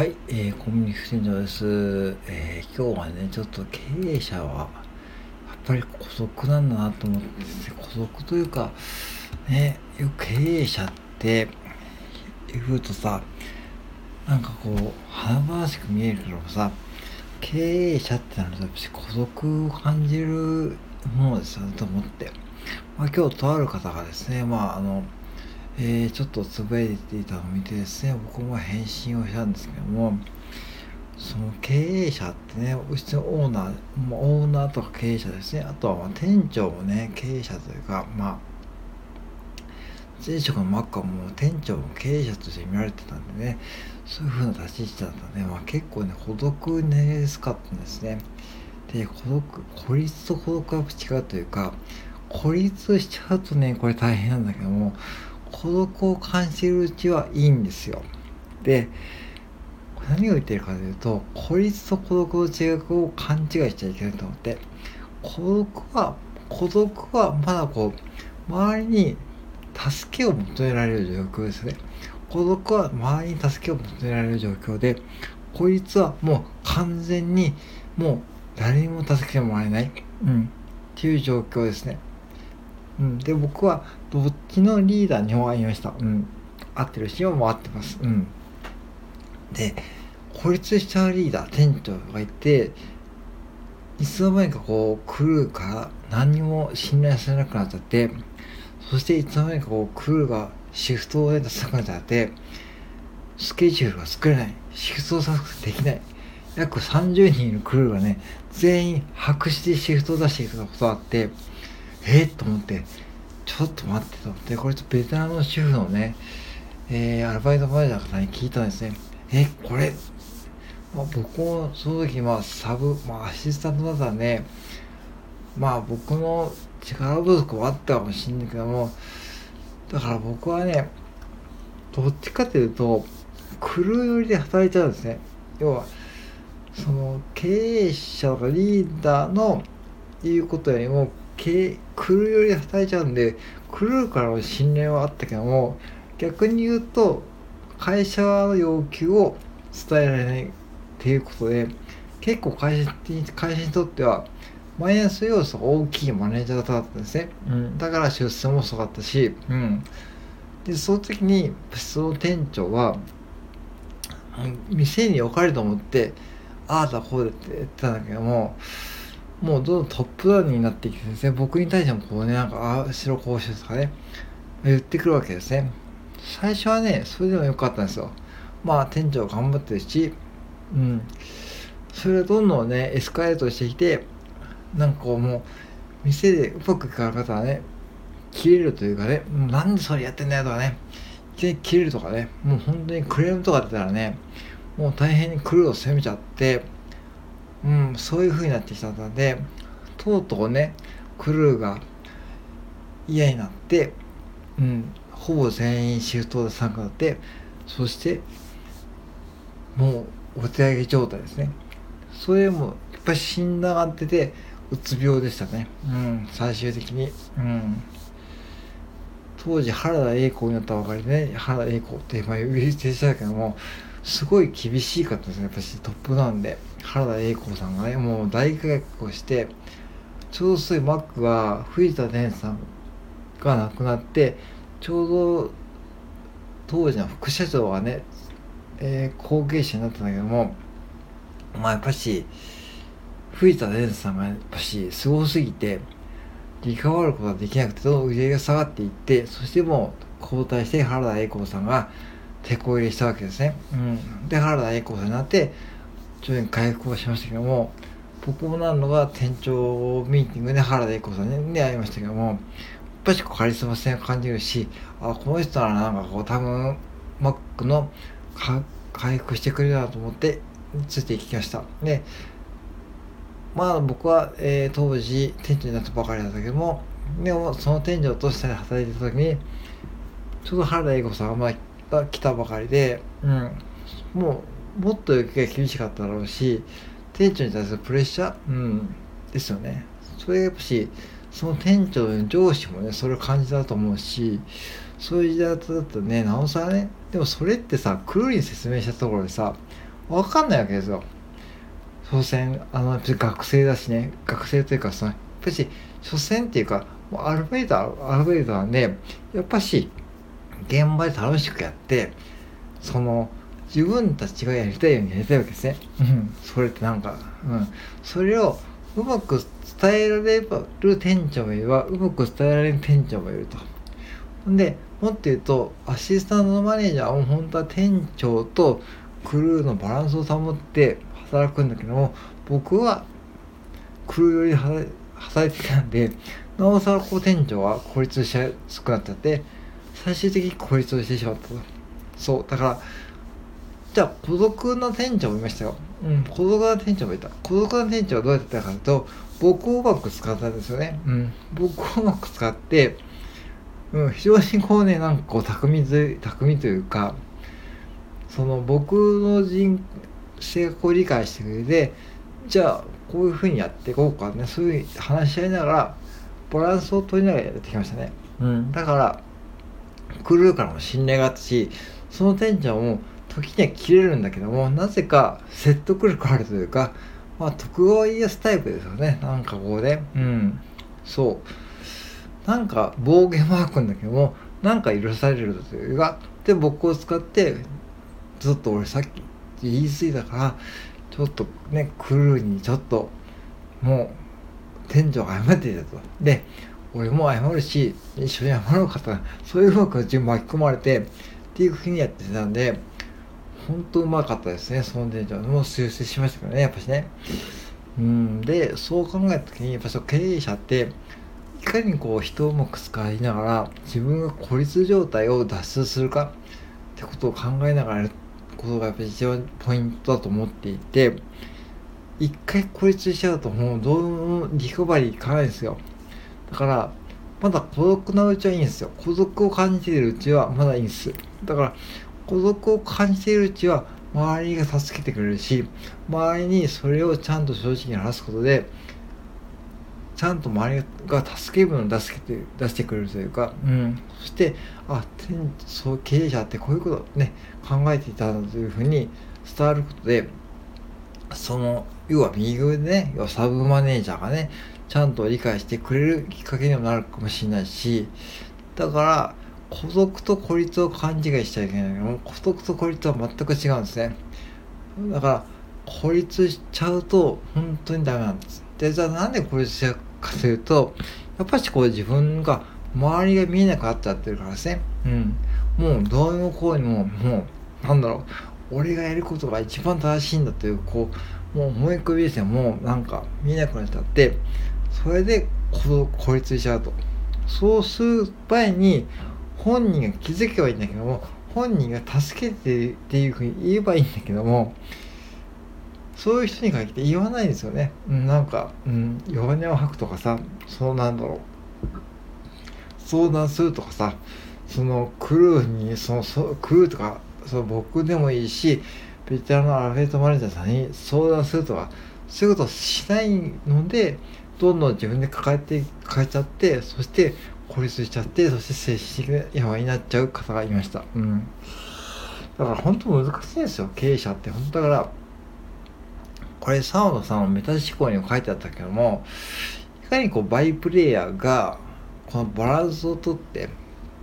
はい、えー、コミュニケーション長です、えー、今日はね、ちょっと経営者は、やっぱり孤独なんだなと思って、孤独というか、ね、よく経営者って言うとさ、なんかこう、華々しく見えるけどさ、経営者ってなると、やっぱ孤独を感じるものですよね、と思って。まあ今日とある方がですね、まああの、えー、ちょっとつぶやいていたのを見てですね、僕も返信をしたんですけども、その経営者ってね、うちのオーナー、オーナーとか経営者ですね、あとはまあ店長もね、経営者というか、まあ、前職のマッカもう店長も経営者として見られてたんでね、そういう風な立ち位置だったんで、まあ結構ね、孤独になりやすかったんですね。で、孤独、孤立と孤独は違うというか、孤立しちゃうとね、これ大変なんだけども、孤独を感じるうちはいいんですよ。で、何を言ってるかというと、孤立と孤独の違いを勘違いしちゃいけないと思って、孤独は、孤独はまだこう、周りに助けを求められる状況ですね。孤独は周りに助けを求められる状況で、孤立はもう完全にもう誰にも助けてもらえない、うん、っていう状況ですね。うん、で僕はどっちのリーダーにも会いました、うん、合ってるしも合ってます、うん、で孤立しちゃうリーダー店長がいていつの間にかこうクルーから何にも信頼されなくなっちゃってそしていつの間にかこうクルーがシフトを出さなくなっちゃってスケジュールが作れない。シフトをさできない。約30人いるクルーがね全員白紙でシフトを出していくことがあってえっと思って、ちょっと待ってと思って、これとベテランの主婦のね、えー、アルバイトマネージャーの方に聞いたんですね。え、これ、まあ、僕もその時、まあ、サブ、まあ、アシスタントだったらね、まあ、僕の力不足はあったかもしれないけども、だから僕はね、どっちかというと、クルー寄りで働いちゃうんですね。要は、その経営者とかリーダーの言うことよりも経クルーより働いちゃうんでクルーからの信頼はあったけども逆に言うと会社の要求を伝えられないっていうことで結構会社に会社にとってはマイナス要素が大きいマネージャーだったんですね、うん、だから出世も遅かったし、うん、でその時にその店長は店に置かれると思ってああだこうだって言ってたんだけどももうどんどんトップダウンになってきてですね、僕に対してもこうね、なんか、ああ、白こうしてとかね、言ってくるわけですね。最初はね、それでもよかったんですよ。まあ、店長頑張ってるし、うん。それがどんどんね、エスカレートしてきて、なんかこうもう、店でうまくいかなかったらね、切れるというかね、なんでそれやってんだよとかね、いきなり切れるとかね、もう本当にクレームとか出たらね、もう大変にクルーを責めちゃって、うん、そういう風になってきたので、とうとうね、クルーが嫌になって、うん、ほぼ全員シフトで参加だって、そして、もうお手上げ状態ですね。それも、やっぱり診断が出て、うつ病でしたね。うん、最終的に。うん。当時、原田栄子になったばかりでね、原田栄子って今呼び捨てたけども、すごい厳しかったですね。やっぱしトップなんで。原田栄子さんがね、もう大改革をして、ちょうどそういうマックが藤田伝さんが亡くなって、ちょうど当時の副社長がね、えー、後継者になったんだけども、まあやっぱし、藤田伝さんがやっぱし、すごすぎて、リカバることができなくて、どんどん売り上げが下がっていって、そしてもう交代して原田栄子さんが手こ入れしたわけですね。うん。で、原田栄子さんになって、徐々に回復をしましたけども、僕もなるのが店長ミーティングで原田栄子さんに会いましたけども、やっぱしカリスマ性を感じるし、あ、この人ならなんかこう多分、マックの回復してくれるなと思ってついていきました。で、まあ僕は、えー、当時店長になったばかりだったけども、でもその店長として働いてた時に、ちょうど原田栄子さんが来たばかりで、うん、もうもっと受けが厳しかっただろうし店長に対するプレッシャー、うん、ですよね。それがやっぱしその店長の上司もねそれを感じたと思うしそういう時代だったねなおさらねでもそれってさクルーに説明したところでさわかんないわけですよ。所詮あの学生だしね。学生というかそのやっぱし所詮っていうかアルバイトアルバイトなんでやっぱし現場で楽しくやってその自分たちがやりたいようにやりたいわけですね。うん、それってなんか、うん、それをうまく伝えられる店長もいればうまく伝えられる店長もいると。でもっと言うとアシスタントのマネージャーは本当は店長とクルーのバランスを保って働くんだけども僕はクルーより働いてたんでなおさらこう店長は孤立しやすくなっちゃって最終的に孤立をしてしまったと。そうだからじゃあ孤独な店長もいましたよ。うん。孤独な店長もいた。孤独な店長はどうやってたかというと僕をうまく使ったんですよね。うん。僕をうまく使ってうん、非常にこうねなんかこう巧み巧みというかその僕の人性格を理解してくれてじゃあこういうふうにやっていこうかね。そういう話し合いながらバランスを取りながらやってきましたね、うん、だからクルーからも信頼があったしその店長も時には切れるんだけどもなぜか説得力あるというかまあ徳川家康タイプですよね。なんかこうねうんそう。なんか暴言は吐くんだけどもなんか許されるというかで僕を使ってずっと俺さっき言い過ぎたからちょっとねクルーにちょっともう店長が謝っていたと。で俺も謝るし一緒に謝ろうかとそういうふうに巻き込まれてっていうふうにやってたんで本当うまかったですねその店長もう修正しましたけどねやっぱしね。うんでそう考えた時にやっぱその経営者っていかにこう人をうまく使いながら自分が孤立状態を脱出するかってことを考えながらやることがやっぱり一番ポイントだと思っていて一回孤立しちゃうともうどうもリカバリーいかないんですよ。だからまだ孤独なうちはいいんですよ。孤独を感じているうちはまだいいんです。だから孤独を感じているうちは周りが助けてくれるし周りにそれをちゃんと正直に話すことでちゃんと周りが助けるのを出して出してくれるというか、うん、そしてあそう経営者ってこういうことをね考えていたんだというふうに伝わることでその要は右上でね要はサブマネージャーがねちゃんと理解してくれるきっかけにもなるかもしれないしだから孤独と孤立を勘違いしちゃいけない。けど孤独と孤立は全く違うんですね。だから孤立しちゃうと本当にダメなんです。でじゃあなんで孤立しちゃうかというとやっぱしこう自分が周りが見えなくなっちゃってるからですね。うん。もうどういう行為ももうなんだろう。俺がやることが一番正しいんだというこうもう思い込みですね。もうなんか見えなくなっちゃって。それで孤立しちゃうとそうする前に本人が気づけばいいんだけども本人が助けてっていうふうに言えばいいんだけどもそういう人に限って言わないですよね。うん、なんか、うん、弱音を吐くとかさ、そうなんだろう。相談するとかさ、そのクルーに、その、そクルーとか、その僕でもいいし、ベテランのアフェットマネージャーさんに相談するとか、そういうことをしないので、どんどん自分で抱えて、抱えちゃって、そして孤立しちゃって、そして精神的な病になっちゃう方がいました。うん。だから本当難しいんですよ、経営者って。本当だから、これ澤野さんのメタ思考にも書いてあったけどもいかにこうバイプレイヤーがこのバランスをとって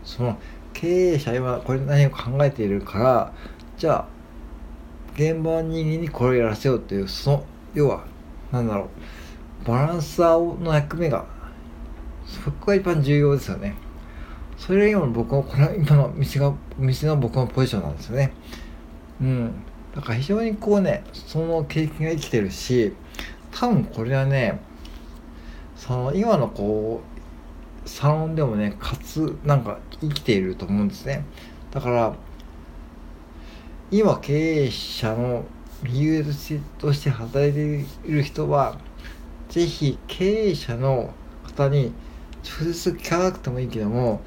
その経営者今これ何を考えているからじゃあ現場の人間にこれをやらせようっていうその要はなんだろうバランサーの役目がそこが一番重要ですよね。それが今の僕のこれ今の店が店の僕のポジションなんですよね。うん。だから非常にこうねその経験が生きてるし多分これはねその今のこうサロンでもねかつなんか生きていると思うんですね。だから今経営者の理由として働いている人はぜひ経営者の方に直接聞かなくてもいいけども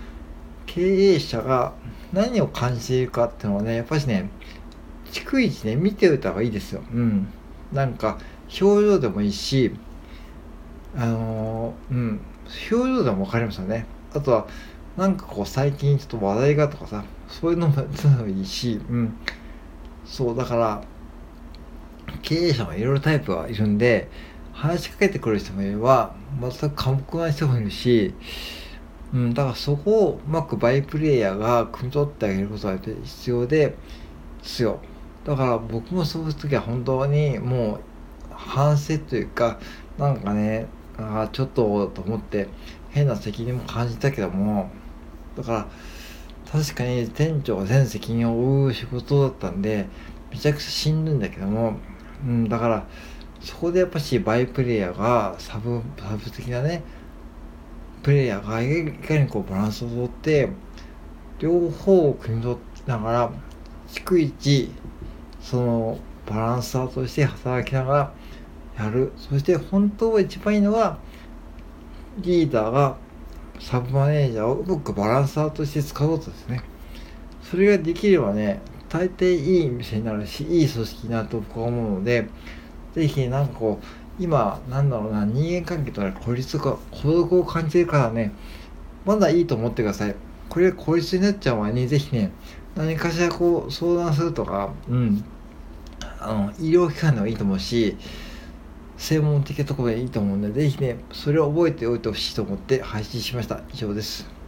経営者が何を感じているかっていうのはねやっぱりね逐一ね見ておいた方がいいですよ。うん。なんか表情でもいいしあのー、うん。表情でも分かりますよね。あとはなんかこう最近ちょっと話題がとかさそういうのもいいしうん。そうだから経営者もいろいろタイプがいるんで話しかけてくる人もいれば全く寡黙な人もいるし、うん、だからそこをうまくバイプレイヤーが汲み取ってあげることが必要ですよだから僕もそういう時は本当にもう反省というかなんかねあちょっとと思って変な責任も感じたけどもだから確かに店長が全責任を負う仕事だったんでめちゃくちゃしんどいんだけども、うん、だからそこでやっぱしバイプレイヤーがサブサブ的なねプレイヤーがいかにこうバランスをとって両方を組み取りながら逐一そのバランサーとして働きながらやるそして本当は一番いいのはリーダーがサブマネージャーをうまくバランサーとして使うことですね。それができればね、大抵いい店になるし、いい組織になると僕は思うので、ぜひなんかこう、今、なんだろうな、人間関係とか孤立とか孤独を感じるからね、まだいいと思ってください。これが孤立になっちゃう前に、ぜひね、何かしらこう相談するとか、うん、あの、医療機関でもいいと思うし、専門的なところでいいと思うので、ぜひね、それを覚えておいてほしいと思って配信しました。以上です。